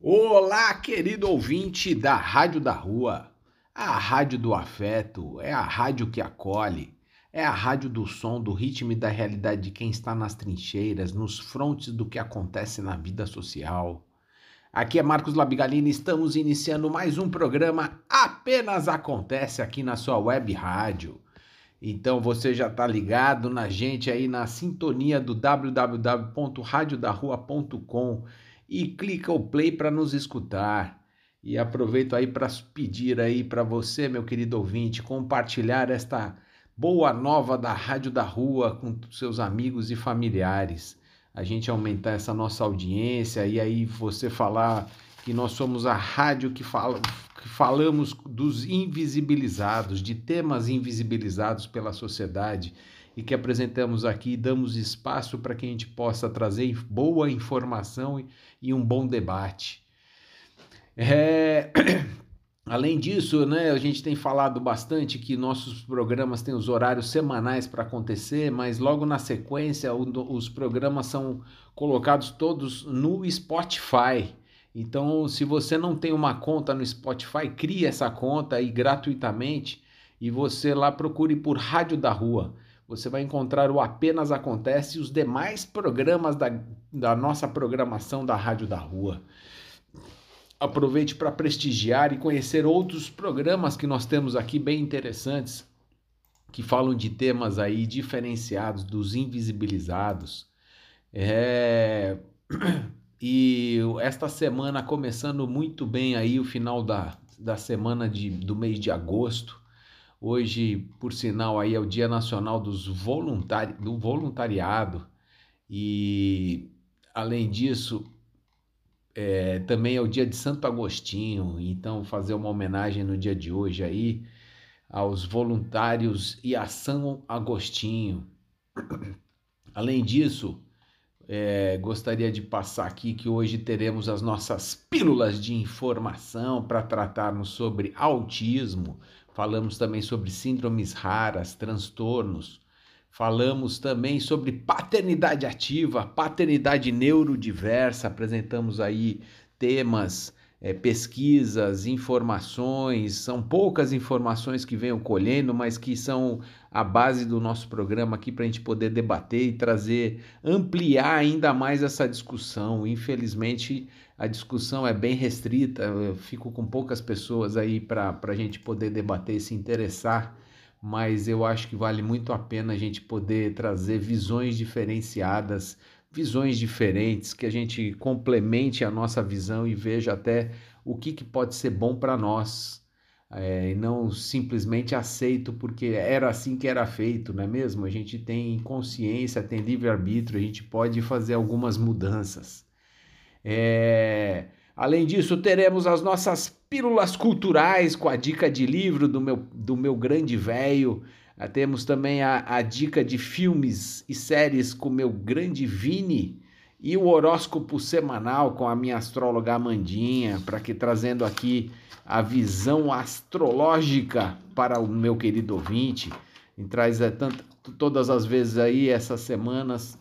Olá, querido ouvinte da Rádio da Rua. A rádio do afeto é a rádio que acolhe, é a rádio do som, do ritmo e da realidade de quem está nas trincheiras, nos frontes do que acontece na vida social. Aqui é Marcos Labigalini, estamos iniciando mais um programa Apenas Acontece aqui na sua web rádio. Então você já está ligado na gente aí na sintonia do www.radiodarrua.com e clica o play para nos escutar. E aproveito aí para pedir aí para você, meu querido ouvinte, compartilhar esta boa nova da Rádio da Rua com seus amigos e familiares. A gente aumentar essa nossa audiência e aí você falar que nós somos a rádio que, fala, que falamos dos invisibilizados, de temas invisibilizados pela sociedade e que apresentamos aqui, damos espaço para que a gente possa trazer boa informação e, um bom debate. É... Além disso, né, a gente tem falado bastante que nossos programas têm os horários semanais para acontecer, mas logo na sequência os programas são colocados todos no Spotify. Então, se você não tem uma conta no Spotify, crie essa conta aí gratuitamente e você lá procure por Rádio da Rua você vai encontrar o Apenas Acontece e os demais programas da, da nossa programação da Rádio da Rua. Aproveite para prestigiar e conhecer outros programas que nós temos aqui bem interessantes, que falam de temas aí diferenciados, dos invisibilizados. É... E esta semana começando muito bem aí o final da, da semana de, do mês de agosto Hoje, por sinal, aí é o Dia Nacional dos voluntari do Voluntariado. E, além disso, é, também é o dia de Santo Agostinho, então fazer uma homenagem no dia de hoje aí aos voluntários e a São Agostinho. Além disso, é, gostaria de passar aqui que hoje teremos as nossas pílulas de informação para tratarmos sobre autismo, falamos também sobre síndromes raras, transtornos, falamos também sobre paternidade ativa, paternidade neurodiversa, apresentamos aí temas, é, pesquisas, informações, são poucas informações que venham colhendo, mas que são a base do nosso programa aqui para a gente poder debater e trazer, ampliar ainda mais essa discussão. Infelizmente, a discussão é bem restrita, eu fico com poucas pessoas aí para a gente poder debater e se interessar, mas eu acho que vale muito a pena a gente poder trazer visões diferenciadas, visões diferentes, que a gente complemente a nossa visão e veja até o que, que pode ser bom para nós. É, e não simplesmente aceito porque era assim que era feito, não é mesmo? A gente tem consciência, tem livre-arbítrio, a gente pode fazer algumas mudanças. É... Além disso, teremos as nossas pílulas culturais com a dica de livro do meu, do meu grande velho. Ah, temos também a, a dica de filmes e séries com o meu grande Vini e o horóscopo semanal com a minha astróloga Amandinha, para que trazendo aqui a visão astrológica para o meu querido ouvinte. E traz é, tanto, todas as vezes aí essas semanas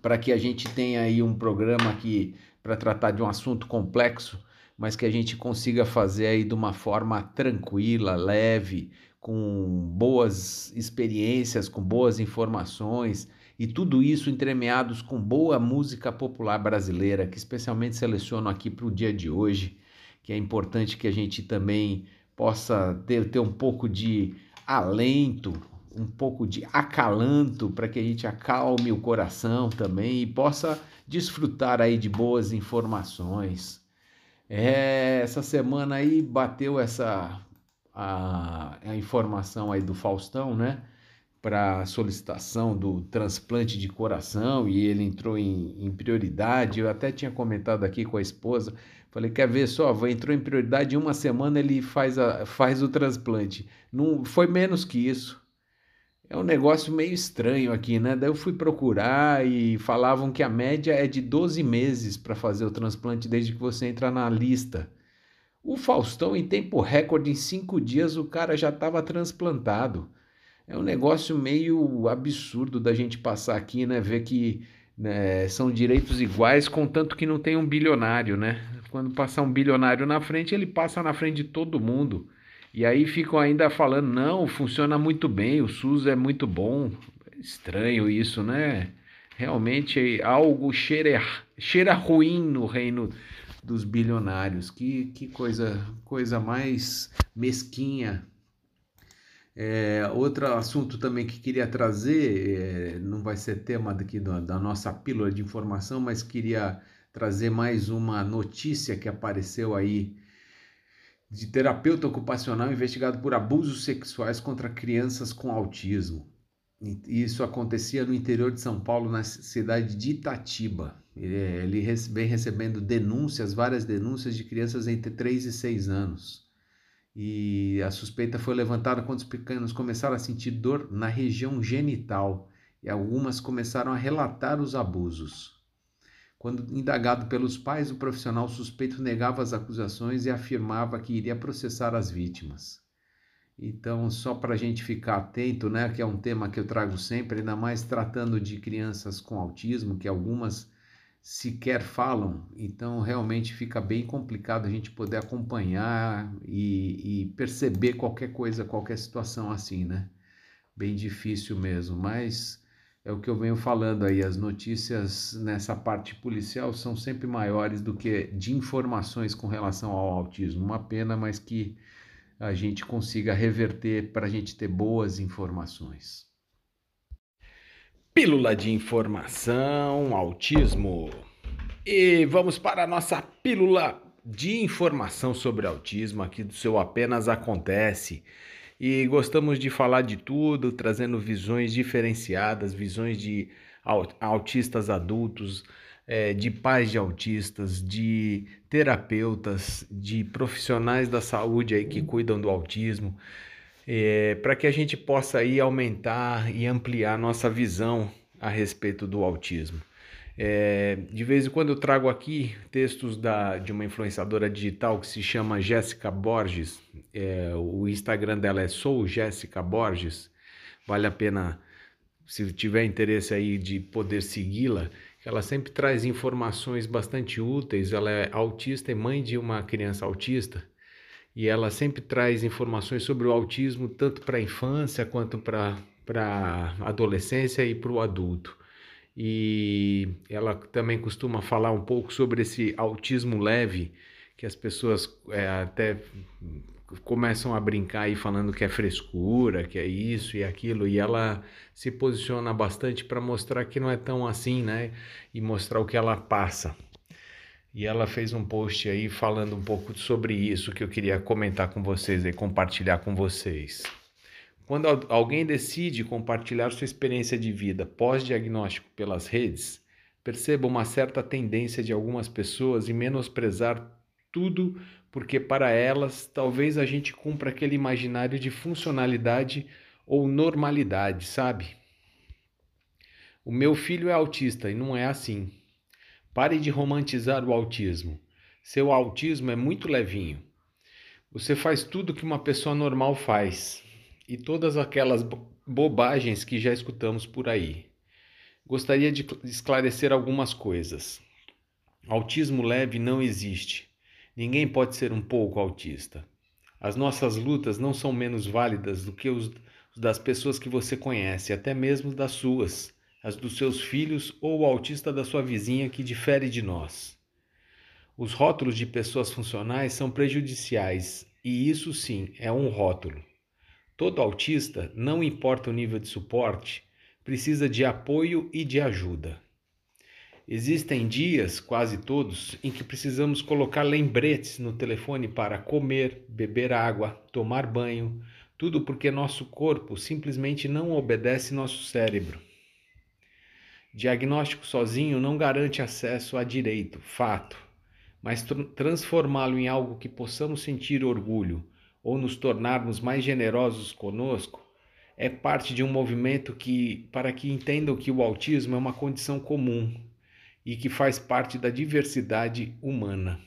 para que a gente tenha aí um programa que para tratar de um assunto complexo, mas que a gente consiga fazer aí de uma forma tranquila, leve, com boas experiências, com boas informações e tudo isso entremeados com boa música popular brasileira, que especialmente seleciono aqui para o dia de hoje, que é importante que a gente também possa ter, ter um pouco de alento, um pouco de acalanto para que a gente acalme o coração também e possa desfrutar aí de boas informações. É, essa semana aí bateu essa a, a informação aí do Faustão, né? Para solicitação do transplante de coração e ele entrou em, em, prioridade. Eu até tinha comentado aqui com a esposa. Falei, quer ver só? Entrou em prioridade em uma semana ele faz, a, faz o transplante. Não foi menos que isso é um negócio meio estranho aqui, né? Daí eu fui procurar e falavam que a média é de 12 meses para fazer o transplante desde que você entra na lista. O Faustão, em tempo recorde, em cinco dias, o cara já estava transplantado. É um negócio meio absurdo da gente passar aqui, né? Ver que né, são direitos iguais, contanto que não tem um bilionário, né? Quando passar um bilionário na frente, ele passa na frente de todo mundo. E aí ficam ainda falando: não, funciona muito bem, o SUS é muito bom. Estranho isso, né? Realmente algo cheira, cheira ruim no reino dos bilionários. Que, que coisa, coisa mais mesquinha. É, outro assunto também que queria trazer, é, não vai ser tema da, da nossa pílula de informação, mas queria trazer mais uma notícia que apareceu aí de terapeuta ocupacional investigado por abusos sexuais contra crianças com autismo. Isso acontecia no interior de São Paulo, na cidade de Itatiba. Ele vem recebendo denúncias, várias denúncias de crianças entre 3 e 6 anos. E a suspeita foi levantada quando os pequenos começaram a sentir dor na região genital e algumas começaram a relatar os abusos. Quando indagado pelos pais, o profissional suspeito negava as acusações e afirmava que iria processar as vítimas. Então, só para a gente ficar atento, né, que é um tema que eu trago sempre, ainda mais tratando de crianças com autismo, que algumas sequer falam, então realmente fica bem complicado a gente poder acompanhar e, e perceber qualquer coisa, qualquer situação assim, né? Bem difícil mesmo, mas é o que eu venho falando aí, as notícias nessa parte policial são sempre maiores do que de informações com relação ao autismo. Uma pena, mas que a gente consiga reverter para a gente ter boas informações. Pílula de informação, autismo. E vamos para a nossa pílula de informação sobre autismo aqui do seu Apenas Acontece e gostamos de falar de tudo, trazendo visões diferenciadas, visões de autistas adultos, é, de pais de autistas, de terapeutas, de profissionais da saúde aí que cuidam do autismo, é, para que a gente possa aí aumentar e ampliar nossa visão a respeito do autismo. É, de vez em quando eu trago aqui textos da, de uma influenciadora digital que se chama Jéssica Borges. É, o Instagram dela é Sou Jéssica Borges. Vale a pena, se tiver interesse aí de poder segui-la. Ela sempre traz informações bastante úteis. Ela é autista e mãe de uma criança autista. E ela sempre traz informações sobre o autismo, tanto para a infância quanto para a adolescência e para o adulto e ela também costuma falar um pouco sobre esse autismo leve, que as pessoas é, até começam a brincar aí falando que é frescura, que é isso e aquilo, e ela se posiciona bastante para mostrar que não é tão assim, né? E mostrar o que ela passa. E ela fez um post aí falando um pouco sobre isso que eu queria comentar com vocês e compartilhar com vocês. Quando alguém decide compartilhar sua experiência de vida pós-diagnóstico pelas redes, perceba uma certa tendência de algumas pessoas em menosprezar tudo porque para elas talvez a gente cumpra aquele imaginário de funcionalidade ou normalidade, sabe? O meu filho é autista e não é assim. Pare de romantizar o autismo. Seu autismo é muito levinho. Você faz tudo que uma pessoa normal faz e todas aquelas bobagens que já escutamos por aí. Gostaria de esclarecer algumas coisas. Autismo leve não existe. Ninguém pode ser um pouco autista. As nossas lutas não são menos válidas do que os das pessoas que você conhece, até mesmo das suas, as dos seus filhos ou o autista da sua vizinha que difere de nós. Os rótulos de pessoas funcionais são prejudiciais, e isso sim é um rótulo. Todo autista, não importa o nível de suporte, precisa de apoio e de ajuda. Existem dias, quase todos, em que precisamos colocar lembretes no telefone para comer, beber água, tomar banho, tudo porque nosso corpo simplesmente não obedece nosso cérebro. Diagnóstico sozinho não garante acesso a direito, fato, mas transformá-lo em algo que possamos sentir orgulho, ou nos tornarmos mais generosos conosco, é parte de um movimento que, para que entendam que o autismo é uma condição comum e que faz parte da diversidade humana.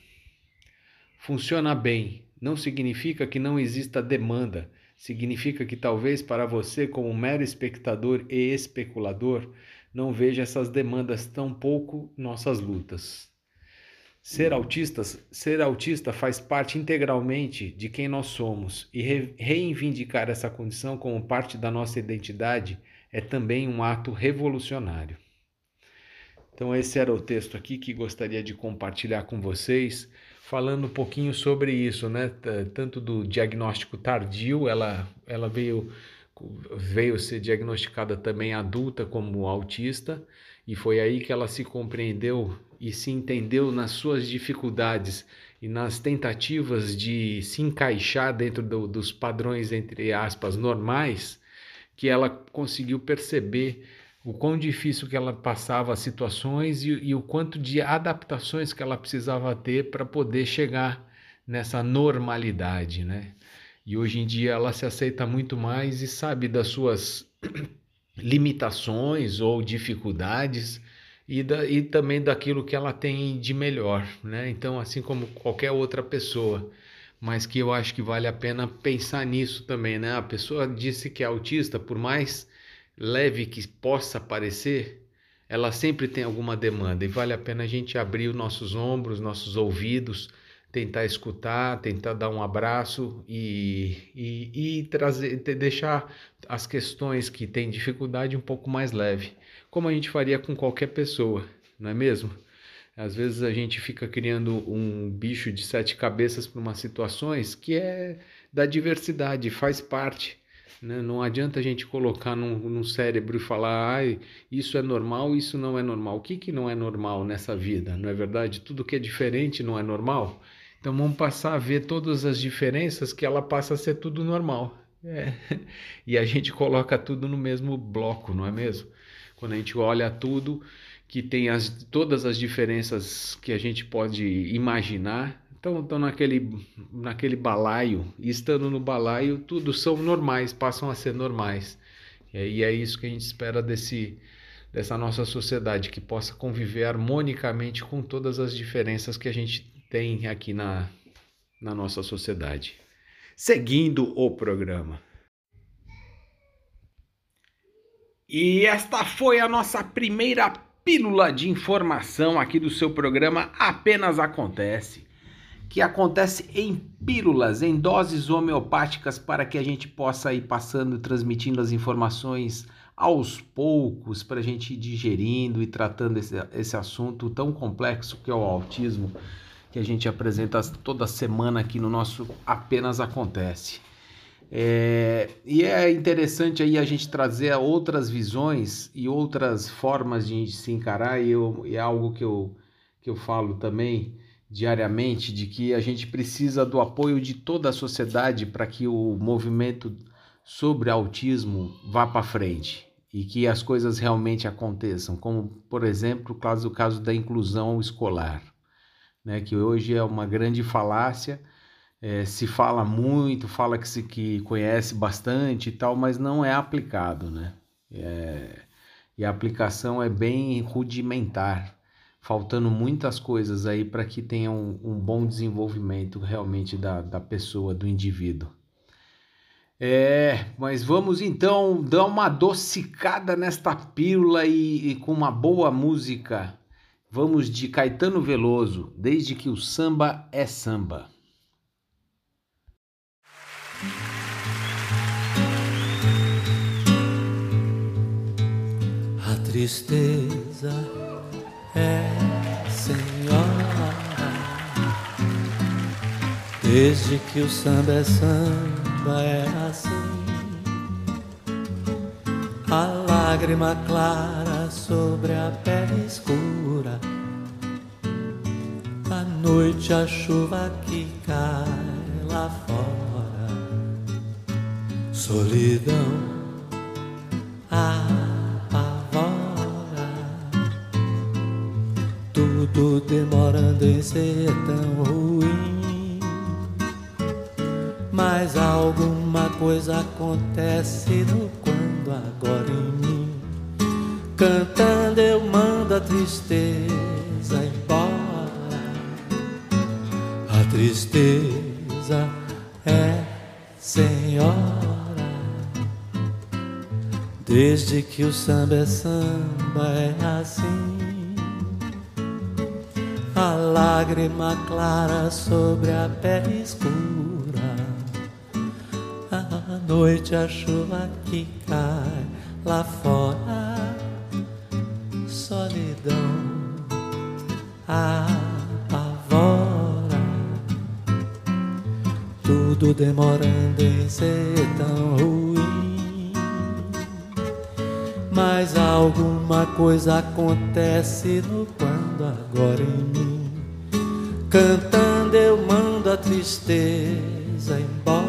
Funciona bem, não significa que não exista demanda, significa que talvez para você, como mero espectador e especulador, não veja essas demandas tão pouco nossas lutas. Ser autista, ser autista faz parte integralmente de quem nós somos e re reivindicar essa condição como parte da nossa identidade é também um ato revolucionário. Então, esse era o texto aqui que gostaria de compartilhar com vocês, falando um pouquinho sobre isso, né? Tanto do diagnóstico tardio, ela, ela veio, veio ser diagnosticada também adulta como autista, e foi aí que ela se compreendeu e se entendeu nas suas dificuldades e nas tentativas de se encaixar dentro do, dos padrões, entre aspas, normais, que ela conseguiu perceber o quão difícil que ela passava as situações e, e o quanto de adaptações que ela precisava ter para poder chegar nessa normalidade, né? E hoje em dia ela se aceita muito mais e sabe das suas limitações ou dificuldades e, da, e também daquilo que ela tem de melhor, né? Então, assim como qualquer outra pessoa, mas que eu acho que vale a pena pensar nisso também, né? A pessoa disse que é autista, por mais leve que possa parecer, ela sempre tem alguma demanda e vale a pena a gente abrir os nossos ombros, nossos ouvidos, tentar escutar, tentar dar um abraço e, e, e trazer, deixar as questões que têm dificuldade um pouco mais leve, como a gente faria com qualquer pessoa, não é mesmo? Às vezes a gente fica criando um bicho de sete cabeças para umas situações que é da diversidade, faz parte. Né? Não adianta a gente colocar num, num cérebro e falar, ah, isso é normal, isso não é normal. O que, que não é normal nessa vida? Não é verdade? Tudo que é diferente não é normal? Então vamos passar a ver todas as diferenças que ela passa a ser tudo normal. É. E a gente coloca tudo no mesmo bloco, não é mesmo? Quando a gente olha tudo, que tem as, todas as diferenças que a gente pode imaginar, estão, estão naquele, naquele balaio, e estando no balaio, tudo são normais, passam a ser normais. E é isso que a gente espera desse, dessa nossa sociedade, que possa conviver harmonicamente com todas as diferenças que a gente tem aqui na, na nossa sociedade. Seguindo o programa. E esta foi a nossa primeira pílula de informação aqui do seu programa Apenas Acontece que acontece em pílulas, em doses homeopáticas, para que a gente possa ir passando e transmitindo as informações aos poucos, para a gente ir digerindo e tratando esse, esse assunto tão complexo que é o autismo, que a gente apresenta toda semana aqui no nosso Apenas Acontece. É, e é interessante aí a gente trazer outras visões e outras formas de se encarar, e, eu, é algo que eu, que eu falo também diariamente de que a gente precisa do apoio de toda a sociedade para que o movimento sobre autismo vá para frente e que as coisas realmente aconteçam, como por exemplo o caso, o caso da inclusão escolar, né, que hoje é uma grande falácia, é, se fala muito, fala que se que conhece bastante e tal, mas não é aplicado, né? É, e a aplicação é bem rudimentar faltando muitas coisas aí para que tenha um, um, bom desenvolvimento realmente da, da pessoa, do indivíduo. É, mas vamos então dar uma adocicada nesta pílula e, e com uma boa música. Vamos de Caetano Veloso, desde que o samba é samba. A tristeza é senhora. Desde que o samba é samba é assim. A lágrima clara sobre a pele escura. À noite a chuva que cai lá fora. Solidão. Ah, tudo demorando em ser tão ruim. Mas alguma coisa acontece no quando agora em mim. Cantando eu mando a tristeza embora. A tristeza é senhora. Desde que o samba é samba é assim. lágrima clara sobre a pele escura. À noite a chuva que cai lá fora, solidão apavora. Tudo demorando em ser tão ruim, mas alguma coisa acontece no quando agora em mim. Cantando eu mando a tristeza embora.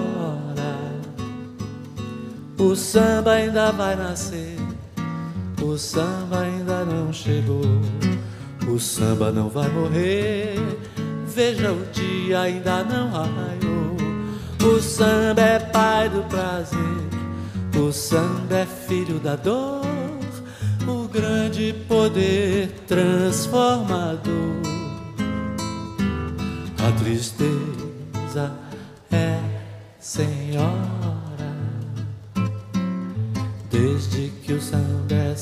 O samba ainda vai nascer, o samba ainda não chegou. O samba não vai morrer, veja o dia ainda não raiou. O samba é pai do prazer, o samba é filho da dor o grande poder transformador. A tristeza é senhora,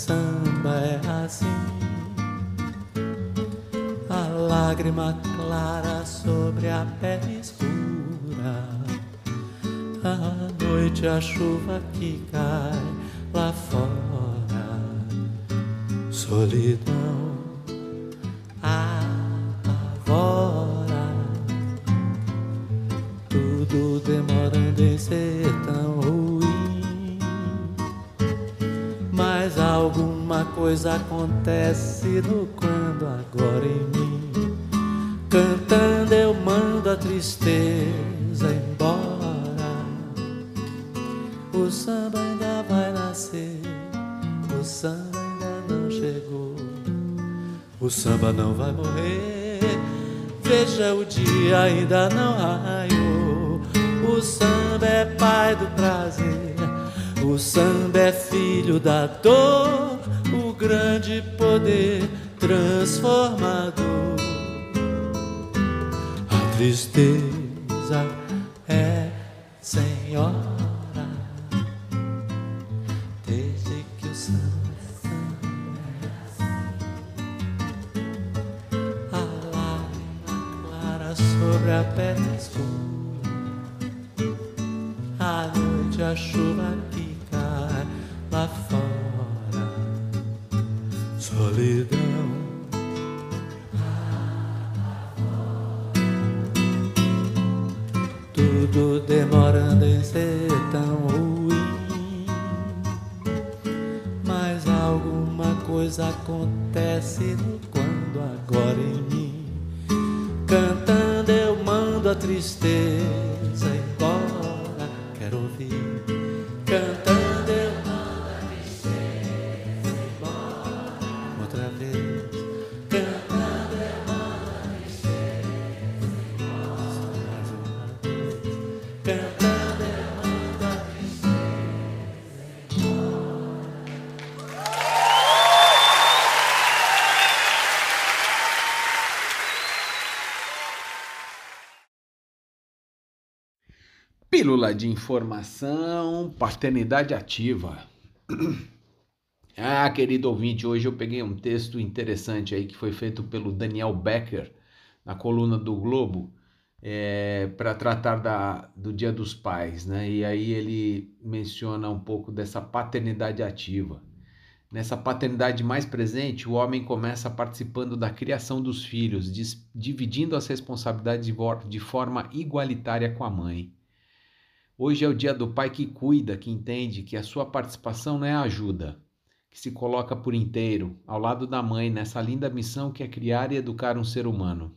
samba é assim. A lágrima clara sobre a pele escura, a noite a chuva que cai lá fora solidão apavora, tudo demorando em ser tão ruim. Alguma coisa acontece no quando agora em mim. Cantando eu mando a tristeza embora. O samba ainda vai nascer, o samba chegou. O samba não vai morrer. Veja o dia ainda não raiou. O samba é pai do prazer. O samba é filho da dor. O grande poder transformador. A tristeza Pílula de informação, paternidade ativa. Ah, querido ouvinte, hoje eu peguei um texto interessante aí que foi feito pelo Daniel Becker na coluna do Globo é, para tratar da, do Dia dos Pais, né? E aí ele menciona um pouco dessa paternidade ativa. Nessa paternidade mais presente, o homem começa participando da criação dos filhos, dividindo as responsabilidades de, de forma igualitária com a mãe. Hoje é o dia do pai que cuida, que entende que a sua participação não é ajuda, que se coloca por inteiro ao lado da mãe nessa linda missão que é criar e educar um ser humano.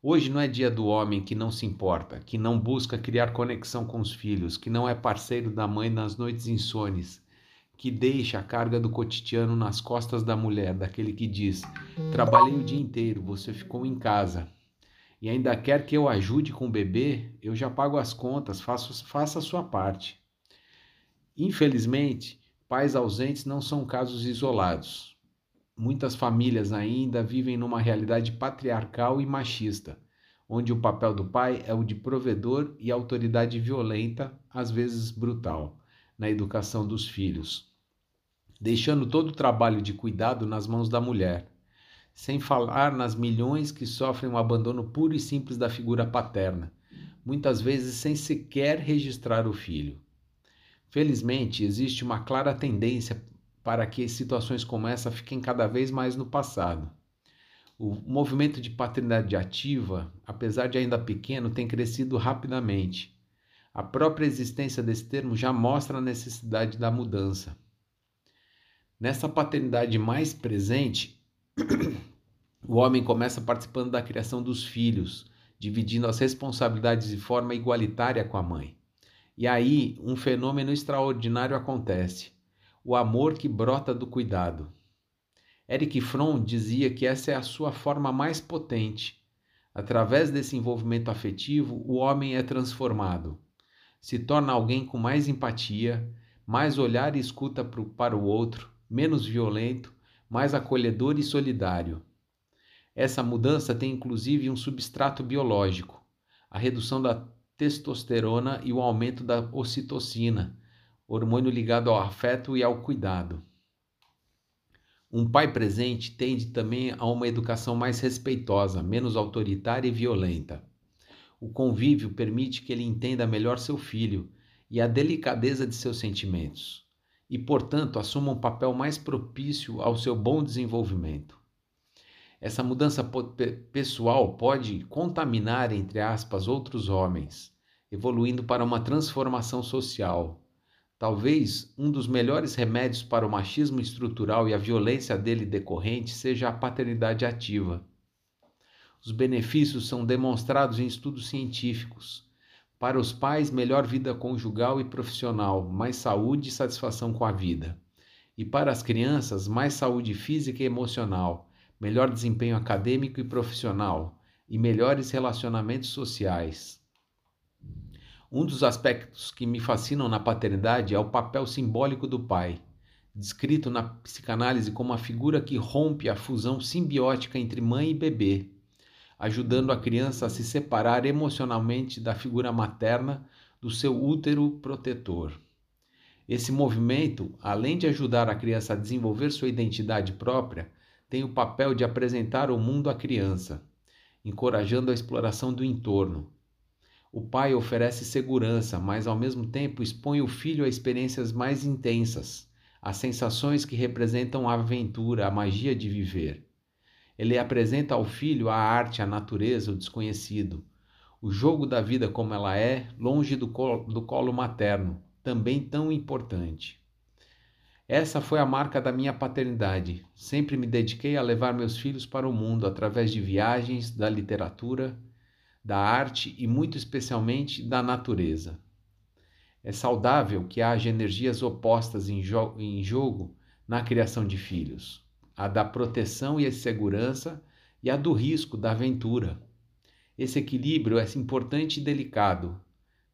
Hoje não é dia do homem que não se importa, que não busca criar conexão com os filhos, que não é parceiro da mãe nas noites insones, que deixa a carga do cotidiano nas costas da mulher, daquele que diz: Trabalhei o dia inteiro, você ficou em casa. E ainda quer que eu ajude com o bebê, eu já pago as contas, faço, faça a sua parte. Infelizmente, pais ausentes não são casos isolados. Muitas famílias ainda vivem numa realidade patriarcal e machista, onde o papel do pai é o de provedor e autoridade violenta, às vezes brutal, na educação dos filhos, deixando todo o trabalho de cuidado nas mãos da mulher. Sem falar nas milhões que sofrem o um abandono puro e simples da figura paterna, muitas vezes sem sequer registrar o filho. Felizmente, existe uma clara tendência para que situações como essa fiquem cada vez mais no passado. O movimento de paternidade ativa, apesar de ainda pequeno, tem crescido rapidamente. A própria existência desse termo já mostra a necessidade da mudança. Nessa paternidade mais presente, o homem começa participando da criação dos filhos, dividindo as responsabilidades de forma igualitária com a mãe. E aí, um fenômeno extraordinário acontece: o amor que brota do cuidado. Eric Fromm dizia que essa é a sua forma mais potente. Através desse envolvimento afetivo, o homem é transformado. Se torna alguém com mais empatia, mais olhar e escuta para o outro, menos violento, mais acolhedor e solidário. Essa mudança tem inclusive um substrato biológico, a redução da testosterona e o aumento da ocitocina, hormônio ligado ao afeto e ao cuidado. Um pai presente tende também a uma educação mais respeitosa, menos autoritária e violenta. O convívio permite que ele entenda melhor seu filho e a delicadeza de seus sentimentos e, portanto, assuma um papel mais propício ao seu bom desenvolvimento. Essa mudança pessoal pode contaminar, entre aspas, outros homens, evoluindo para uma transformação social. Talvez um dos melhores remédios para o machismo estrutural e a violência dele decorrente seja a paternidade ativa. Os benefícios são demonstrados em estudos científicos para os pais, melhor vida conjugal e profissional, mais saúde e satisfação com a vida. E para as crianças, mais saúde física e emocional, melhor desempenho acadêmico e profissional e melhores relacionamentos sociais. Um dos aspectos que me fascinam na paternidade é o papel simbólico do pai, descrito na psicanálise como a figura que rompe a fusão simbiótica entre mãe e bebê ajudando a criança a se separar emocionalmente da figura materna do seu útero protetor. Esse movimento, além de ajudar a criança a desenvolver sua identidade própria, tem o papel de apresentar o mundo à criança, encorajando a exploração do entorno. O pai oferece segurança, mas ao mesmo tempo expõe o filho a experiências mais intensas, a sensações que representam a aventura, a magia de viver. Ele apresenta ao filho a arte, a natureza, o desconhecido, o jogo da vida como ela é, longe do colo, do colo materno, também tão importante. Essa foi a marca da minha paternidade. Sempre me dediquei a levar meus filhos para o mundo através de viagens, da literatura, da arte e, muito especialmente, da natureza. É saudável que haja energias opostas em, jo em jogo na criação de filhos a da proteção e a segurança e a do risco da aventura. Esse equilíbrio é importante e delicado.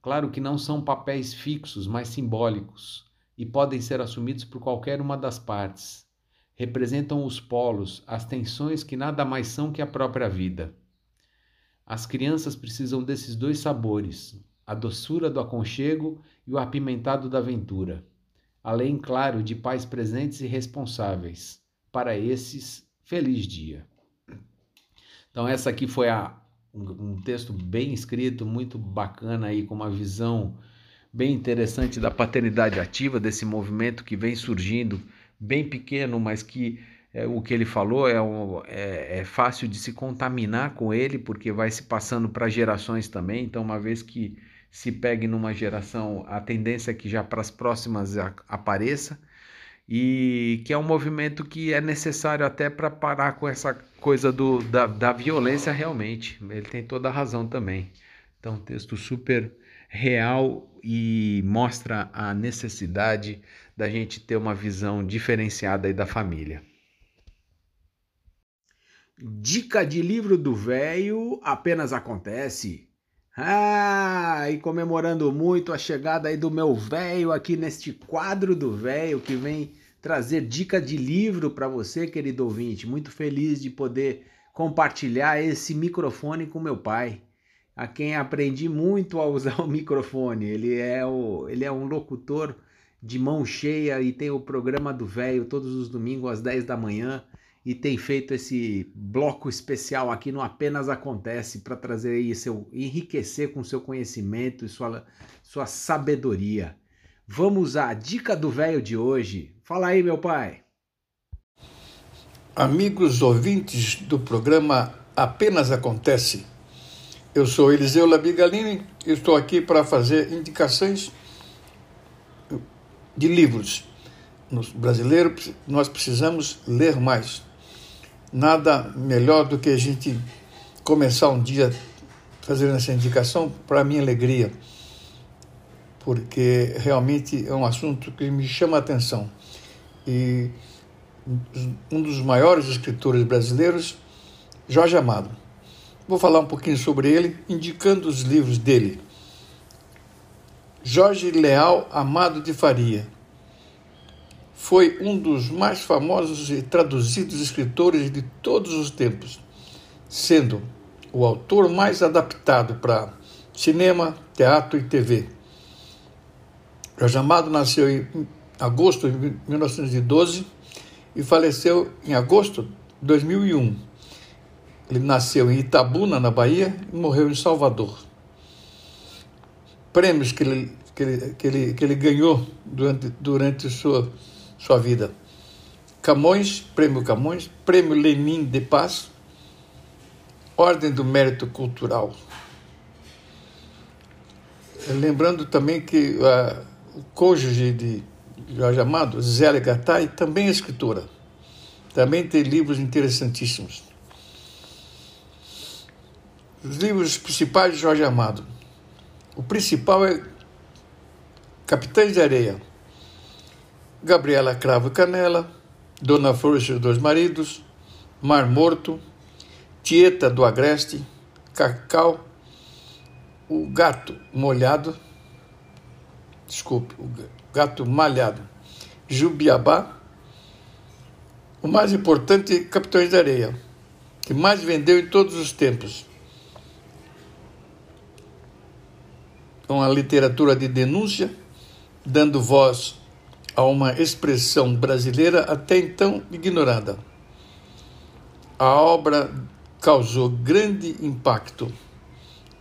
Claro que não são papéis fixos, mas simbólicos, e podem ser assumidos por qualquer uma das partes. Representam os polos, as tensões que nada mais são que a própria vida. As crianças precisam desses dois sabores, a doçura do aconchego e o apimentado da aventura, além, claro, de pais presentes e responsáveis para esses feliz dia. Então essa aqui foi a, um, um texto bem escrito, muito bacana aí com uma visão bem interessante da paternidade ativa desse movimento que vem surgindo, bem pequeno, mas que é, o que ele falou é, um, é, é, fácil de se contaminar com ele, porque vai se passando para gerações também. Então, uma vez que se pegue numa geração, a tendência é que já para as próximas apareça e que é um movimento que é necessário até para parar com essa coisa do, da, da violência realmente. Ele tem toda a razão também. Então, texto super real e mostra a necessidade da gente ter uma visão diferenciada aí da família. Dica de livro do velho apenas acontece. Ah, e comemorando muito a chegada aí do meu velho aqui neste quadro do velho que vem trazer dica de livro para você, querido ouvinte. Muito feliz de poder compartilhar esse microfone com meu pai, a quem aprendi muito a usar o microfone. Ele é, o, ele é um locutor de mão cheia e tem o programa do velho todos os domingos às 10 da manhã. E tem feito esse bloco especial aqui no Apenas Acontece para trazer aí seu enriquecer com seu conhecimento e sua, sua sabedoria. Vamos à dica do velho de hoje. Fala aí, meu pai. Amigos ouvintes do programa Apenas Acontece. Eu sou Eliseu Labigalini e estou aqui para fazer indicações de livros. Nos brasileiros, nós precisamos ler mais. Nada melhor do que a gente começar um dia fazendo essa indicação para minha alegria, porque realmente é um assunto que me chama a atenção. E um dos maiores escritores brasileiros, Jorge Amado. Vou falar um pouquinho sobre ele, indicando os livros dele. Jorge Leal Amado de Faria foi um dos mais famosos e traduzidos escritores de todos os tempos, sendo o autor mais adaptado para cinema, teatro e TV. Jorge Amado nasceu em agosto de 1912 e faleceu em agosto de 2001. Ele nasceu em Itabuna, na Bahia, e morreu em Salvador prêmios que ele, que ele, que ele, que ele ganhou durante, durante sua, sua vida. Camões, Prêmio Camões, Prêmio Lenin de Paz, Ordem do Mérito Cultural. Lembrando também que uh, o cônjuge de Jorge Amado, Zélia Gattai, também é escritora. Também tem livros interessantíssimos. Os livros principais de Jorge Amado. O principal é Capitães de Areia, Gabriela Cravo Canela, Dona Flor e seus dois maridos, Mar Morto, Tieta do Agreste, Cacau, o Gato Molhado, desculpe, o Gato Malhado, Jubiabá, o mais importante, Capitães de Areia, que mais vendeu em todos os tempos. uma literatura de denúncia, dando voz a uma expressão brasileira até então ignorada. A obra causou grande impacto.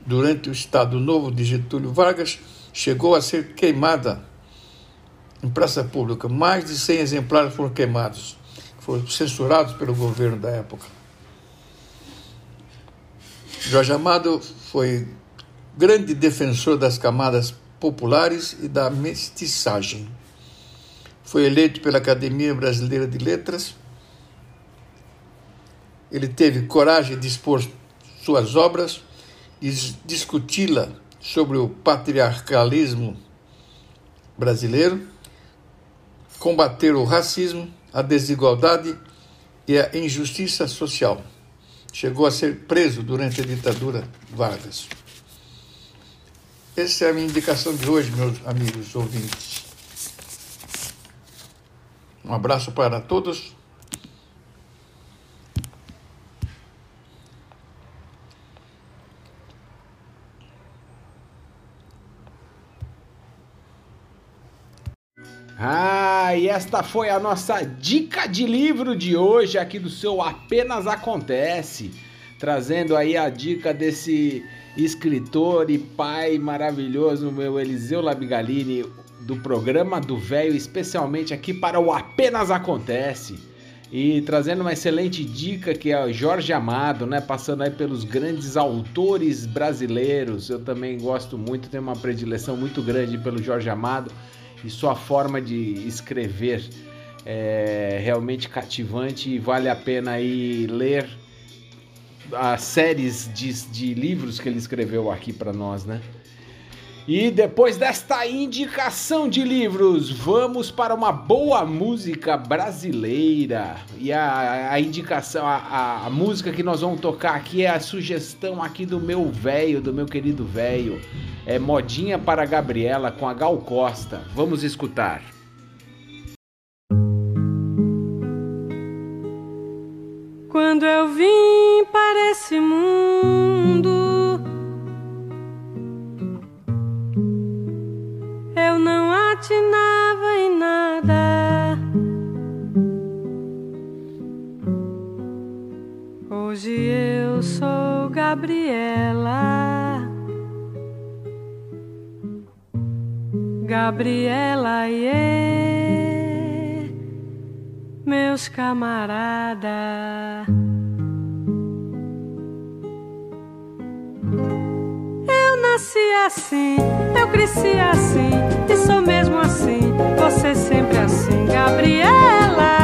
Durante o Estado Novo de Getúlio Vargas, chegou a ser queimada em praça pública. Mais de 100 exemplares foram queimados, foram censurados pelo governo da época. Jorge Amado foi grande defensor das camadas populares e da mestiçagem. Foi eleito pela Academia Brasileira de Letras. Ele teve coragem de expor suas obras e discuti-la sobre o patriarcalismo brasileiro, combater o racismo, a desigualdade e a injustiça social. Chegou a ser preso durante a ditadura Vargas. Essa é a minha indicação de hoje, meus amigos ouvintes. Um abraço para todos. Ah, e esta foi a nossa dica de livro de hoje aqui do seu Apenas Acontece, trazendo aí a dica desse escritor e pai maravilhoso, meu Eliseu Labigalini, do programa do Velho, especialmente aqui para o Apenas Acontece. E trazendo uma excelente dica que é o Jorge Amado, né? Passando aí pelos grandes autores brasileiros. Eu também gosto muito, tenho uma predileção muito grande pelo Jorge Amado e sua forma de escrever é realmente cativante e vale a pena aí ler as séries de, de livros que ele escreveu aqui para nós, né? E depois desta indicação de livros, vamos para uma boa música brasileira. E a, a indicação, a, a, música que nós vamos tocar aqui é a sugestão aqui do meu velho, do meu querido velho. É Modinha para Gabriela com a Gal Costa. Vamos escutar. Quando eu vim para esse mundo, Gabriela. Gabriela, e meus camaradas. Eu nasci assim, eu cresci assim, e sou mesmo assim, você sempre assim, Gabriela.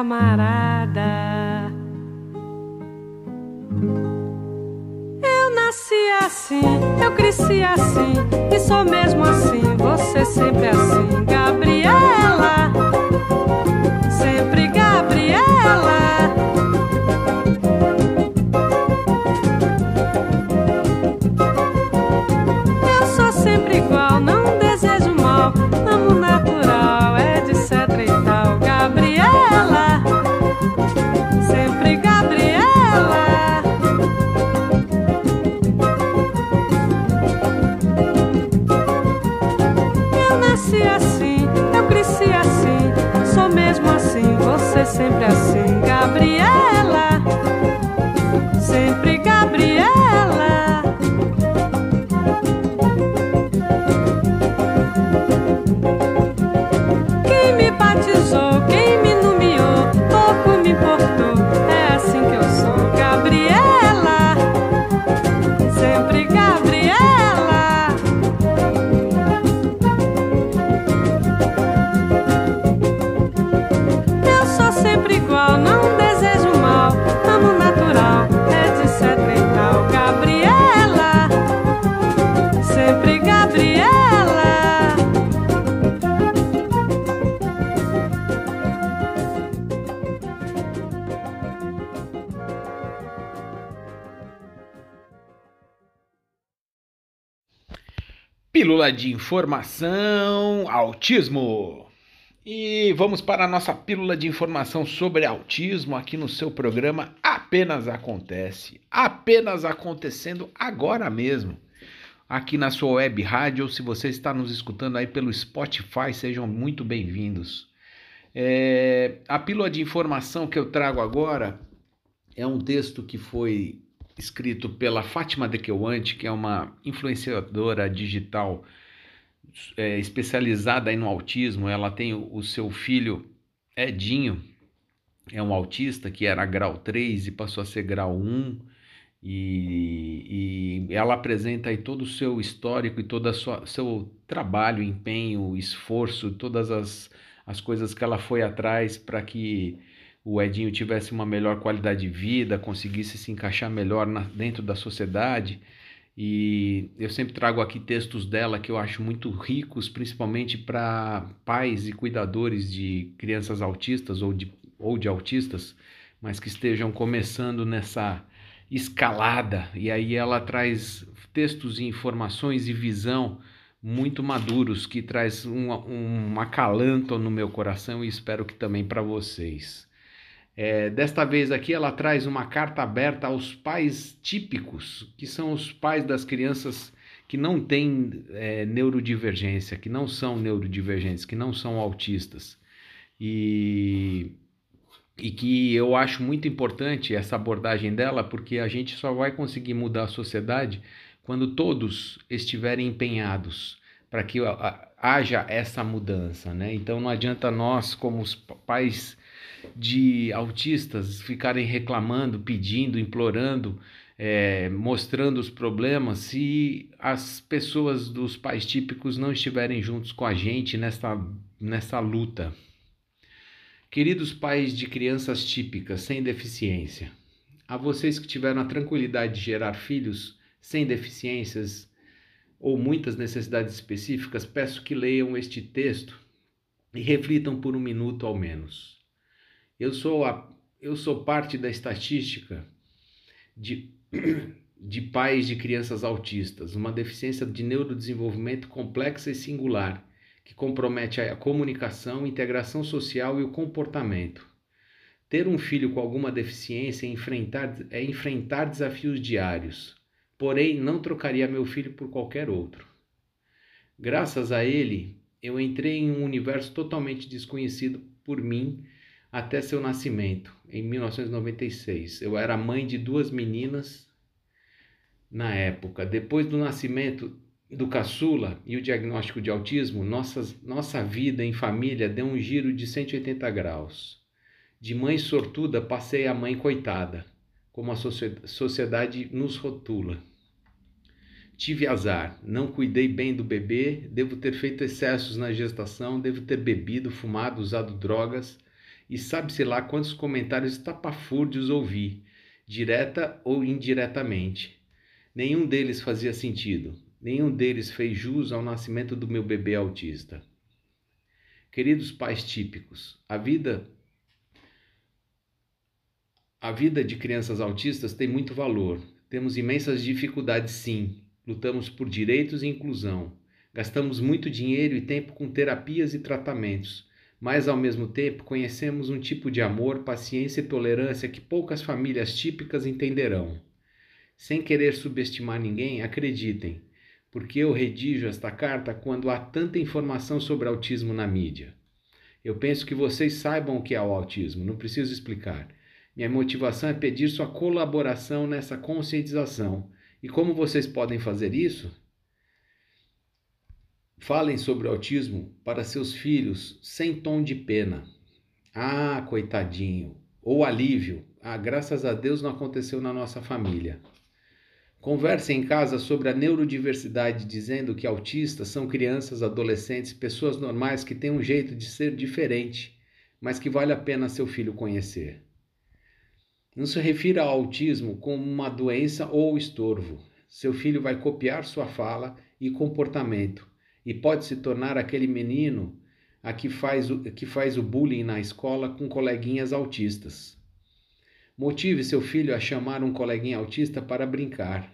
Meus camaradas. Eu nasci assim, eu cresci assim, e sou mesmo assim, você sempre assim, mesmo assim, você sempre assim, Gabriela. De informação, autismo. E vamos para a nossa pílula de informação sobre autismo aqui no seu programa Apenas Acontece. Apenas acontecendo agora mesmo. Aqui na sua web rádio, ou se você está nos escutando aí pelo Spotify, sejam muito bem-vindos. É, a pílula de informação que eu trago agora é um texto que foi escrito pela Fátima Dequeuante, que é uma influenciadora digital é, especializada no autismo. Ela tem o, o seu filho Edinho, é um autista que era grau 3 e passou a ser grau 1. E, e ela apresenta aí todo o seu histórico e todo o seu trabalho, empenho, esforço, todas as, as coisas que ela foi atrás para que o Edinho tivesse uma melhor qualidade de vida, conseguisse se encaixar melhor na, dentro da sociedade. E eu sempre trago aqui textos dela que eu acho muito ricos, principalmente para pais e cuidadores de crianças autistas ou de, ou de autistas, mas que estejam começando nessa escalada. E aí ela traz textos e informações e visão muito maduros que traz um, um acalanto no meu coração e espero que também para vocês. É, desta vez aqui ela traz uma carta aberta aos pais típicos, que são os pais das crianças que não têm é, neurodivergência, que não são neurodivergentes, que não são autistas. E, e que eu acho muito importante essa abordagem dela, porque a gente só vai conseguir mudar a sociedade quando todos estiverem empenhados para que haja essa mudança, né? Então não adianta nós, como os pais de autistas ficarem reclamando, pedindo, implorando, é, mostrando os problemas se as pessoas dos pais típicos não estiverem juntos com a gente nessa, nessa luta. Queridos pais de crianças típicas sem deficiência, a vocês que tiveram a tranquilidade de gerar filhos sem deficiências ou muitas necessidades específicas, peço que leiam este texto e reflitam por um minuto ao menos. Eu sou, a, eu sou parte da estatística de, de pais de crianças autistas, uma deficiência de neurodesenvolvimento complexa e singular, que compromete a comunicação, integração social e o comportamento. Ter um filho com alguma deficiência é enfrentar, é enfrentar desafios diários, porém não trocaria meu filho por qualquer outro. Graças a ele, eu entrei em um universo totalmente desconhecido por mim até seu nascimento, em 1996. Eu era mãe de duas meninas na época. Depois do nascimento do caçula e o diagnóstico de autismo, nossas, nossa vida em família deu um giro de 180 graus. De mãe sortuda passei a mãe coitada, como a sociedade nos rotula. Tive azar, não cuidei bem do bebê, devo ter feito excessos na gestação, devo ter bebido, fumado, usado drogas e sabe-se lá quantos comentários estapafúrdios ouvi, direta ou indiretamente. Nenhum deles fazia sentido, nenhum deles fez jus ao nascimento do meu bebê autista. Queridos pais típicos, a vida a vida de crianças autistas tem muito valor. Temos imensas dificuldades, sim. Lutamos por direitos e inclusão. Gastamos muito dinheiro e tempo com terapias e tratamentos, mas ao mesmo tempo conhecemos um tipo de amor, paciência e tolerância que poucas famílias típicas entenderão. Sem querer subestimar ninguém, acreditem, porque eu redijo esta carta quando há tanta informação sobre autismo na mídia. Eu penso que vocês saibam o que é o autismo, não preciso explicar. Minha motivação é pedir sua colaboração nessa conscientização. E como vocês podem fazer isso? Falem sobre o autismo para seus filhos sem tom de pena. Ah, coitadinho. Ou alívio. Ah, graças a Deus não aconteceu na nossa família. Conversem em casa sobre a neurodiversidade, dizendo que autistas são crianças, adolescentes, pessoas normais que têm um jeito de ser diferente, mas que vale a pena seu filho conhecer. Não se refira ao autismo como uma doença ou estorvo. Seu filho vai copiar sua fala e comportamento e pode se tornar aquele menino a que faz o, que faz o bullying na escola com coleguinhas autistas. Motive seu filho a chamar um coleguinha autista para brincar.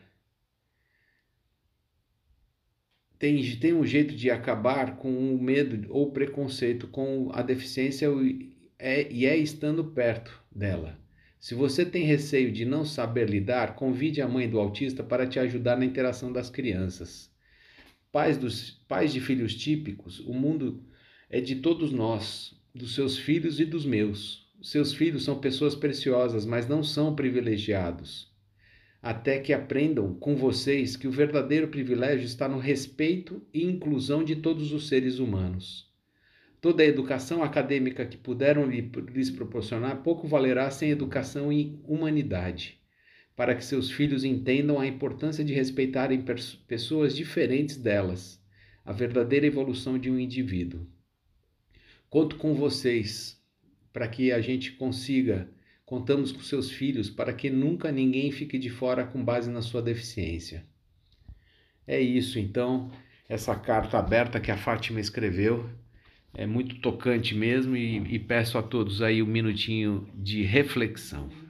Tem, tem um jeito de acabar com o medo ou preconceito com a deficiência é, e é estando perto dela. Se você tem receio de não saber lidar, convide a mãe do autista para te ajudar na interação das crianças. Pais, dos, pais de filhos típicos, o mundo é de todos nós, dos seus filhos e dos meus. Seus filhos são pessoas preciosas, mas não são privilegiados. Até que aprendam com vocês que o verdadeiro privilégio está no respeito e inclusão de todos os seres humanos. Toda a educação acadêmica que puderam lhes proporcionar pouco valerá sem educação e humanidade, para que seus filhos entendam a importância de respeitarem pessoas diferentes delas, a verdadeira evolução de um indivíduo. Conto com vocês para que a gente consiga, contamos com seus filhos para que nunca ninguém fique de fora com base na sua deficiência. É isso, então, essa carta aberta que a Fátima escreveu é muito tocante mesmo e, e peço a todos aí um minutinho de reflexão.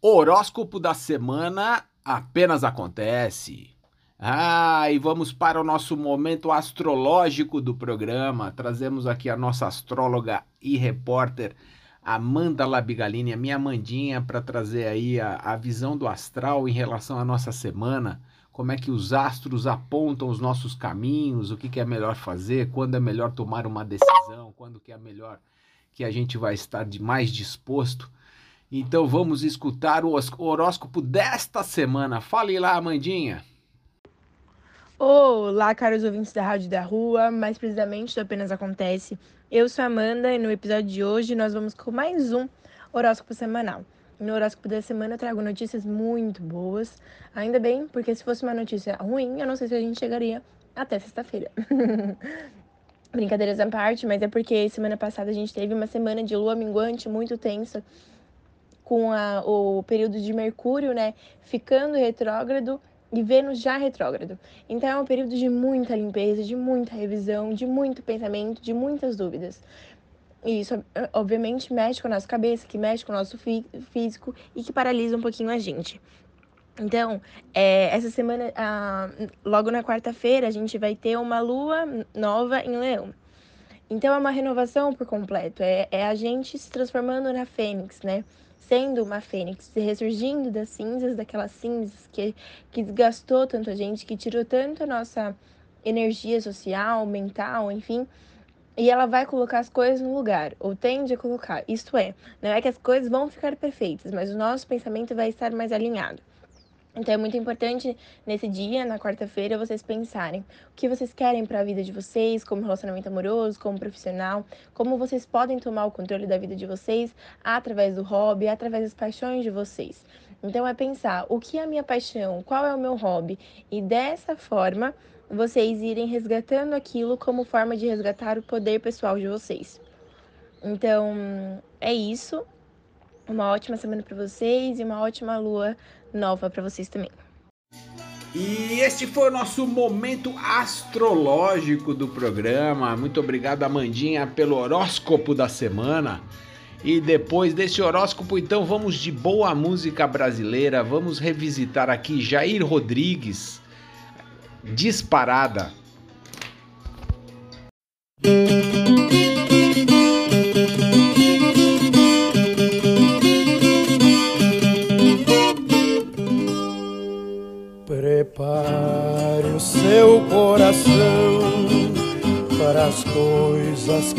Horóscopo da semana apenas acontece. Ah, e vamos para o nosso momento astrológico do programa. Trazemos aqui a nossa astróloga e repórter Amanda Labigalini, a minha Amandinha, para trazer aí a, a visão do astral em relação à nossa semana como é que os astros apontam os nossos caminhos, o que, que é melhor fazer, quando é melhor tomar uma decisão, quando que é melhor que a gente vai estar de mais disposto. Então vamos escutar o horóscopo desta semana. Fale lá, Amandinha. Olá, caros ouvintes da Rádio da Rua, mais precisamente do Apenas Acontece. Eu sou a Amanda e no episódio de hoje nós vamos com mais um horóscopo semanal. No horóscopo da semana eu trago notícias muito boas, ainda bem, porque se fosse uma notícia ruim, eu não sei se a gente chegaria até sexta-feira. Brincadeiras à parte, mas é porque semana passada a gente teve uma semana de lua minguante muito tensa, com a, o período de Mercúrio, né, ficando retrógrado e Vênus já retrógrado. Então é um período de muita limpeza, de muita revisão, de muito pensamento, de muitas dúvidas. E isso, obviamente, mexe com a nossa cabeça, que mexe com o nosso físico e que paralisa um pouquinho a gente. Então, é, essa semana, ah, logo na quarta-feira, a gente vai ter uma lua nova em Leão. Então, é uma renovação por completo. É, é a gente se transformando na Fênix, né? Sendo uma fênix, ressurgindo das cinzas, daquelas cinzas que, que desgastou tanto a gente, que tirou tanto a nossa energia social, mental, enfim. E ela vai colocar as coisas no lugar, ou tende a colocar. Isto é, não é que as coisas vão ficar perfeitas, mas o nosso pensamento vai estar mais alinhado. Então é muito importante nesse dia, na quarta-feira, vocês pensarem o que vocês querem para a vida de vocês, como relacionamento amoroso, como profissional, como vocês podem tomar o controle da vida de vocês através do hobby, através das paixões de vocês. Então é pensar o que é a minha paixão, qual é o meu hobby e dessa forma vocês irem resgatando aquilo como forma de resgatar o poder pessoal de vocês. Então, é isso. Uma ótima semana para vocês e uma ótima lua nova para vocês também. E este foi o nosso momento astrológico do programa. Muito obrigado, Amandinha, pelo horóscopo da semana. E depois desse horóscopo, então, vamos de boa música brasileira. Vamos revisitar aqui Jair Rodrigues, Disparada.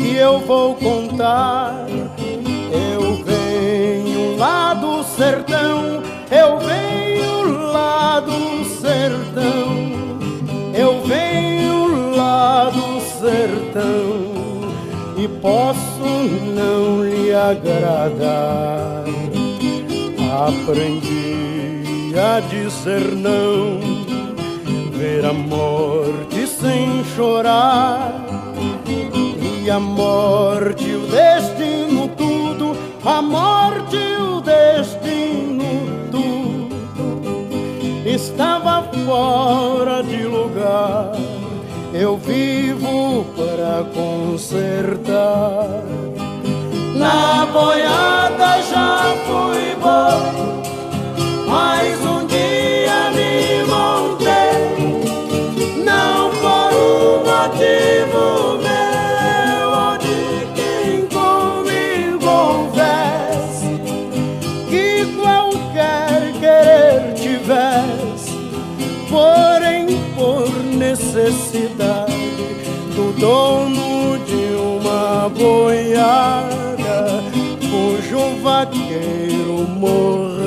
Que eu vou contar. Eu venho lá do sertão, eu venho lá do sertão, eu venho lá do sertão. E posso não lhe agradar. Aprendi a dizer não. Ver a morte sem chorar e a morte o destino tudo. A morte o destino tudo. Estava fora de lugar. Eu vivo para consertar. Na boiada já fui bom mas um dono de uma boiada cujo vaqueiro morreu.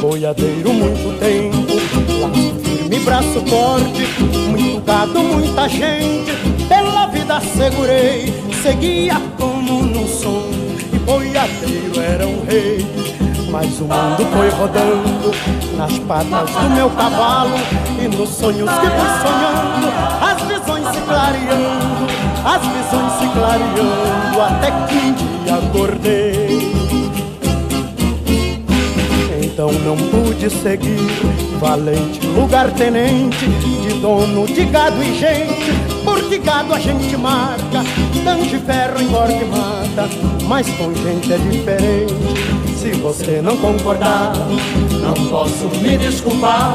boiadeiro muito tempo, laço firme, braço forte, muito gado, muita gente, pela vida segurei, seguia como no e boiadeiro era um rei. Mas o mundo foi rodando nas patas do meu cavalo E nos sonhos que fui sonhando, as visões se clareando As visões se clareando, até que um dia acordei então não pude seguir valente lugar tenente de dono de gado e gente porque gado a gente marca tanque ferro engorda e mata mas com gente é diferente. Se você não concordar não posso me desculpar.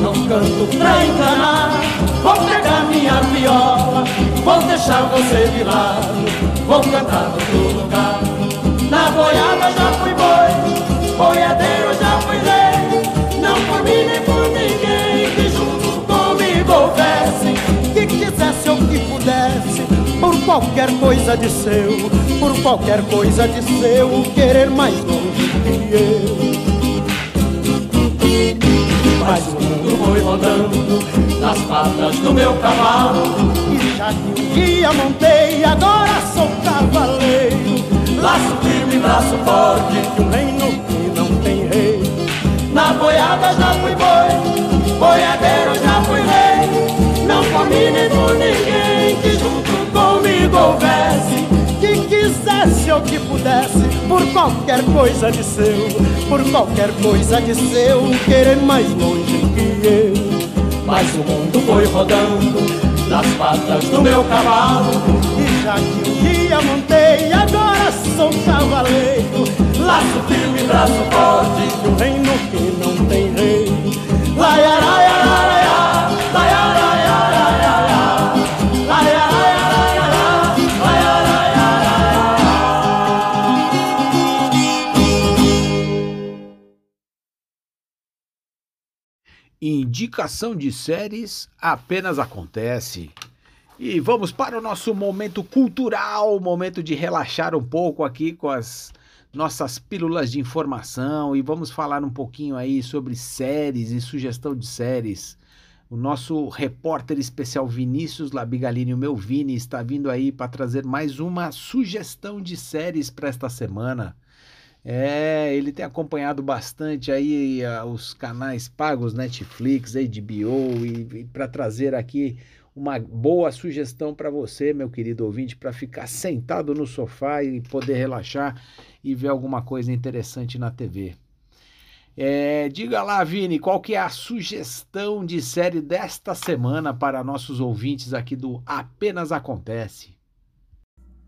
Não canto pra enganar vou pegar minha viola vou deixar você de lado vou cantar no outro lugar. Na boiada já fui boi boiadeiro qualquer coisa de seu, por qualquer coisa de seu, querer mais longe que eu. Mas o mundo foi rodando nas patas do meu cavalo. E já que um dia montei, agora sou cavaleiro. Laço firme, braço forte, de um reino que não tem rei. Na boiada já fui boi, boiadeiro já fui rei. Ou que pudesse, por qualquer coisa de seu, por qualquer coisa de seu, querer mais longe que eu. Mas o mundo foi rodando nas patas do meu cavalo. E já que um dia montei, agora sou cavaleiro. Laço firme, braço forte, de um reino que não tem rei. Laiaraiaraiá, Indicação de séries apenas acontece. E vamos para o nosso momento cultural, momento de relaxar um pouco aqui com as nossas pílulas de informação e vamos falar um pouquinho aí sobre séries e sugestão de séries. O nosso repórter especial Vinícius Labigalini, o meu Vini, está vindo aí para trazer mais uma sugestão de séries para esta semana. É, ele tem acompanhado bastante aí uh, os canais pagos, Netflix, HBO, e, e para trazer aqui uma boa sugestão para você, meu querido ouvinte, para ficar sentado no sofá e poder relaxar e ver alguma coisa interessante na TV. É, diga lá, Vini, qual que é a sugestão de série desta semana para nossos ouvintes aqui do Apenas Acontece?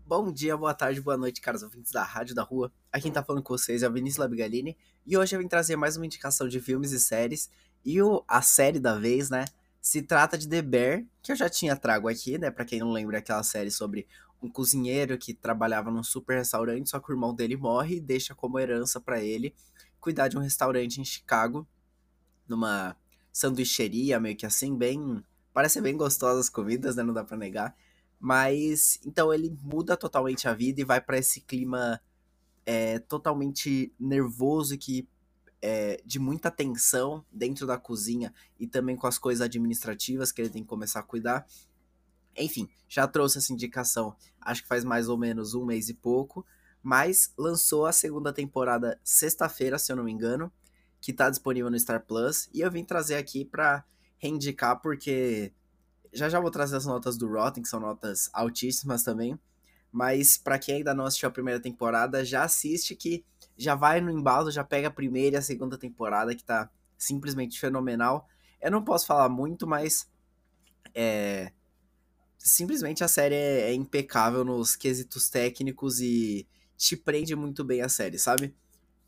Bom dia, boa tarde, boa noite, caros ouvintes da Rádio da Rua. Aqui quem tá falando com vocês é o Vinícius Labigalini e hoje eu vim trazer mais uma indicação de filmes e séries. E o, a série da vez, né, se trata de The Bear, que eu já tinha trago aqui, né, pra quem não lembra, aquela série sobre um cozinheiro que trabalhava num super restaurante, só que o irmão dele morre e deixa como herança para ele cuidar de um restaurante em Chicago, numa sanduicheria, meio que assim, bem. Parece bem gostosas as comidas, né? Não dá pra negar. Mas então ele muda totalmente a vida e vai para esse clima é, totalmente nervoso que é, de muita tensão dentro da cozinha e também com as coisas administrativas que ele tem que começar a cuidar. Enfim, já trouxe essa indicação, acho que faz mais ou menos um mês e pouco, mas lançou a segunda temporada sexta-feira, se eu não me engano, que tá disponível no Star Plus, e eu vim trazer aqui para reindicar porque já já vou trazer as notas do Rotten, que são notas altíssimas também. Mas para quem ainda não assistiu a primeira temporada, já assiste que já vai no embalo, já pega a primeira e a segunda temporada, que tá simplesmente fenomenal. Eu não posso falar muito, mas é, simplesmente a série é, é, impecável nos quesitos técnicos e te prende muito bem a série, sabe?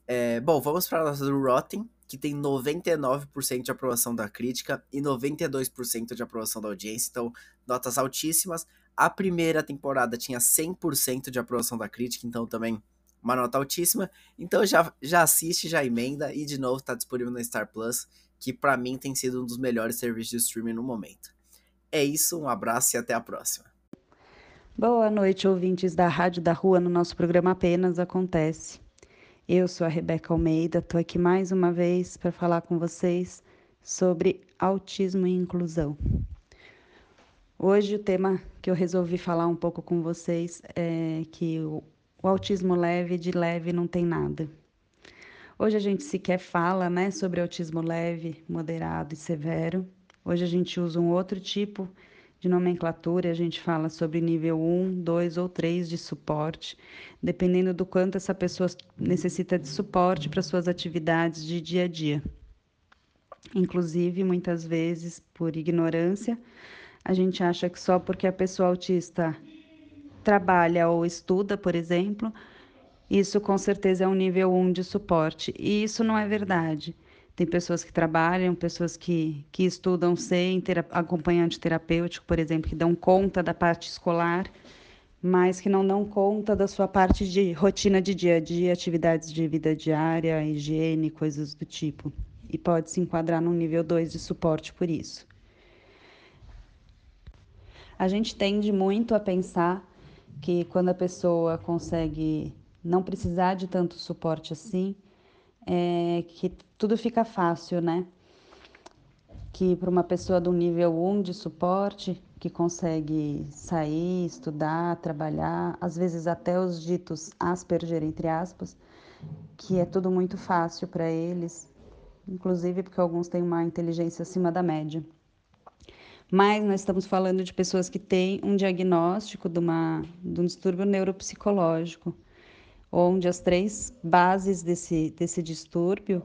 É, bom, vamos para a nota do Rotten que tem 99% de aprovação da crítica e 92% de aprovação da audiência, então notas altíssimas. A primeira temporada tinha 100% de aprovação da crítica, então também uma nota altíssima. Então já, já assiste, já emenda e de novo está disponível no Star Plus, que para mim tem sido um dos melhores serviços de streaming no momento. É isso, um abraço e até a próxima. Boa noite, ouvintes da Rádio da Rua, no nosso programa Apenas Acontece. Eu sou a Rebeca Almeida, estou aqui mais uma vez para falar com vocês sobre autismo e inclusão. Hoje o tema que eu resolvi falar um pouco com vocês é que o, o autismo leve de leve não tem nada. Hoje a gente sequer fala né, sobre autismo leve, moderado e severo. Hoje a gente usa um outro tipo de nomenclatura, a gente fala sobre nível 1, 2 ou 3 de suporte, dependendo do quanto essa pessoa necessita de suporte para suas atividades de dia a dia. Inclusive, muitas vezes, por ignorância, a gente acha que só porque a pessoa autista trabalha ou estuda, por exemplo, isso com certeza é um nível 1 de suporte. E isso não é verdade. Tem pessoas que trabalham, pessoas que, que estudam sem ter acompanhante terapêutico, por exemplo, que dão conta da parte escolar, mas que não dão conta da sua parte de rotina de dia a dia, atividades de vida diária, higiene, coisas do tipo. E pode se enquadrar no nível 2 de suporte por isso. A gente tende muito a pensar que quando a pessoa consegue não precisar de tanto suporte assim, é que tudo fica fácil, né? Que para uma pessoa do nível 1 de suporte, que consegue sair, estudar, trabalhar, às vezes até os ditos Asperger, entre aspas, que é tudo muito fácil para eles, inclusive porque alguns têm uma inteligência acima da média. Mas nós estamos falando de pessoas que têm um diagnóstico de, uma, de um distúrbio neuropsicológico, onde as três bases desse, desse distúrbio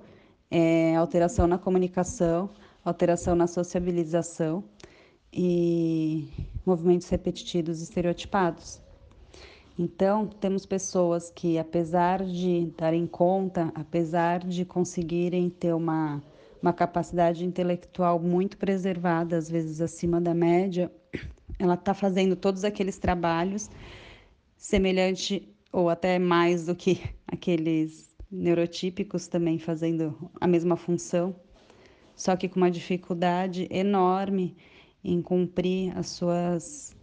é alteração na comunicação, alteração na sociabilização e movimentos repetitivos estereotipados. Então, temos pessoas que, apesar de darem conta, apesar de conseguirem ter uma, uma capacidade intelectual muito preservada, às vezes acima da média, ela está fazendo todos aqueles trabalhos semelhante ou até mais do que aqueles neurotípicos também fazendo a mesma função, só que com uma dificuldade enorme em cumprir as suas,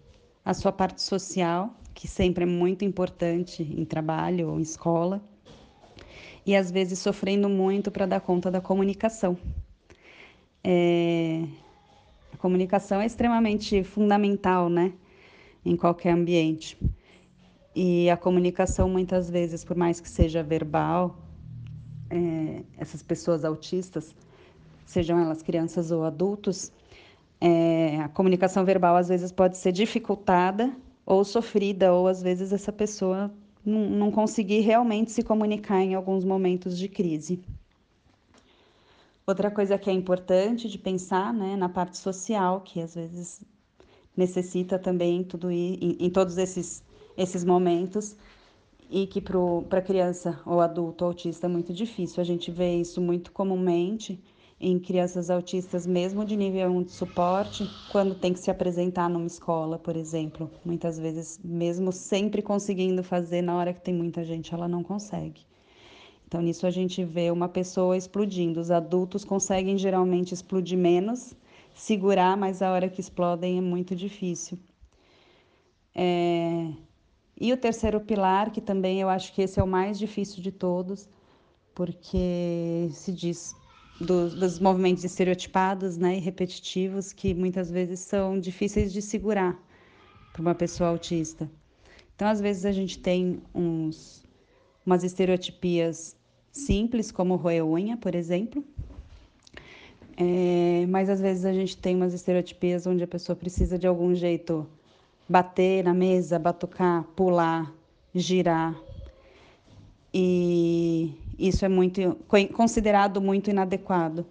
a sua parte social, que sempre é muito importante em trabalho ou em escola, e às vezes sofrendo muito para dar conta da comunicação. É, a comunicação é extremamente fundamental, né, em qualquer ambiente. E a comunicação, muitas vezes, por mais que seja verbal, é, essas pessoas autistas, sejam elas crianças ou adultos, é, a comunicação verbal às vezes pode ser dificultada ou sofrida, ou às vezes essa pessoa não, conseguir realmente se comunicar em alguns momentos de crise. Outra coisa que é importante de pensar, né, na parte social, que às vezes necessita também tudo em, em todos esses esses momentos e que para criança ou adulto autista é muito difícil. A gente vê isso muito comumente em crianças autistas, mesmo de nível 1 de suporte, quando tem que se apresentar numa escola, por exemplo. Muitas vezes, mesmo sempre conseguindo fazer, na hora que tem muita gente, ela não consegue. Então, nisso a gente vê uma pessoa explodindo. Os adultos conseguem geralmente explodir menos, segurar, mas a hora que explodem é muito difícil. É... E o terceiro pilar, que também eu acho que esse é o mais difícil de todos, porque se diz dos, dos movimentos estereotipados né, e repetitivos que muitas vezes são difíceis de segurar para uma pessoa autista. Então, às vezes, a gente tem uns, umas estereotipias simples, como roer unha, por exemplo, é, mas às vezes a gente tem umas estereotipias onde a pessoa precisa de algum jeito bater na mesa, batucar, pular, girar. E isso é muito considerado muito inadequado,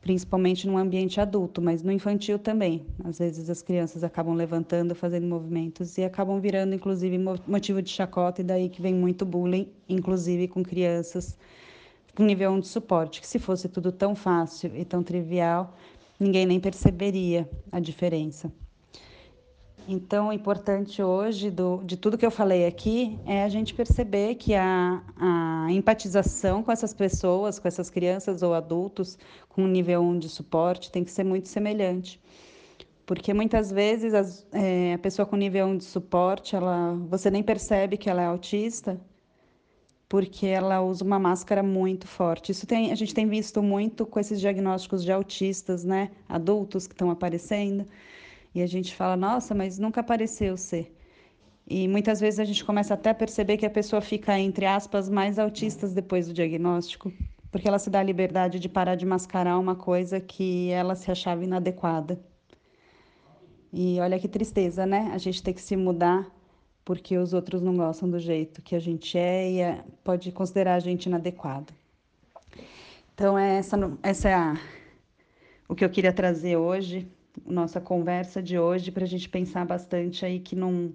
principalmente no ambiente adulto, mas no infantil também. Às vezes as crianças acabam levantando, fazendo movimentos e acabam virando inclusive motivo de chacota e daí que vem muito bullying, inclusive com crianças com nível 1 de suporte, que se fosse tudo tão fácil e tão trivial, ninguém nem perceberia a diferença. Então, o importante hoje do, de tudo que eu falei aqui é a gente perceber que a, a empatização com essas pessoas, com essas crianças ou adultos com nível 1 de suporte tem que ser muito semelhante. Porque muitas vezes as, é, a pessoa com nível 1 de suporte, ela, você nem percebe que ela é autista, porque ela usa uma máscara muito forte. Isso tem, a gente tem visto muito com esses diagnósticos de autistas, né, adultos que estão aparecendo e a gente fala, nossa, mas nunca apareceu ser. E muitas vezes a gente começa até a perceber que a pessoa fica, entre aspas, mais autistas depois do diagnóstico, porque ela se dá a liberdade de parar de mascarar uma coisa que ela se achava inadequada. E olha que tristeza, né? A gente tem que se mudar porque os outros não gostam do jeito que a gente é e é, pode considerar a gente inadequado. Então, essa, essa é a, o que eu queria trazer hoje nossa conversa de hoje para a gente pensar bastante aí que não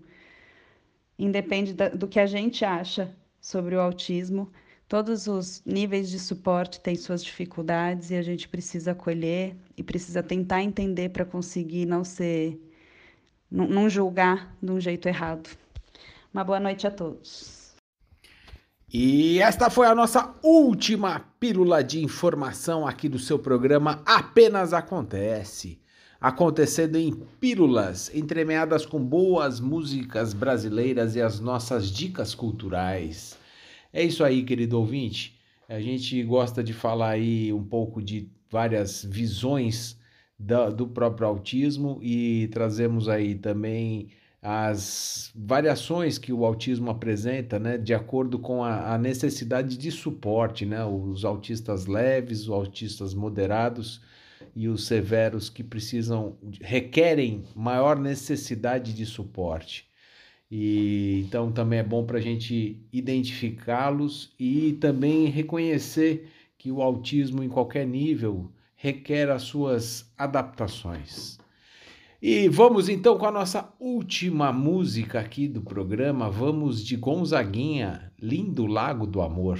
independe da, do que a gente acha sobre o autismo. Todos os níveis de suporte têm suas dificuldades e a gente precisa acolher e precisa tentar entender para conseguir não ser, não, não julgar de um jeito errado. Uma boa noite a todos. E esta foi a nossa última pílula de informação aqui do seu programa Apenas Acontece. Acontecendo em pílulas, entremeadas com boas músicas brasileiras e as nossas dicas culturais. É isso aí, querido ouvinte. A gente gosta de falar aí um pouco de várias visões do próprio autismo e trazemos aí também as variações que o autismo apresenta, né, de acordo com a, a, necessidade de suporte, né, os autistas leves, os autistas moderados e os severos que precisam, requerem maior necessidade de suporte. E então também é bom para a gente identificá-los e também reconhecer que o autismo em qualquer nível requer as suas adaptações. E vamos então com a nossa última música aqui do programa. Vamos de Gonzaguinha, Lindo Lago do Amor.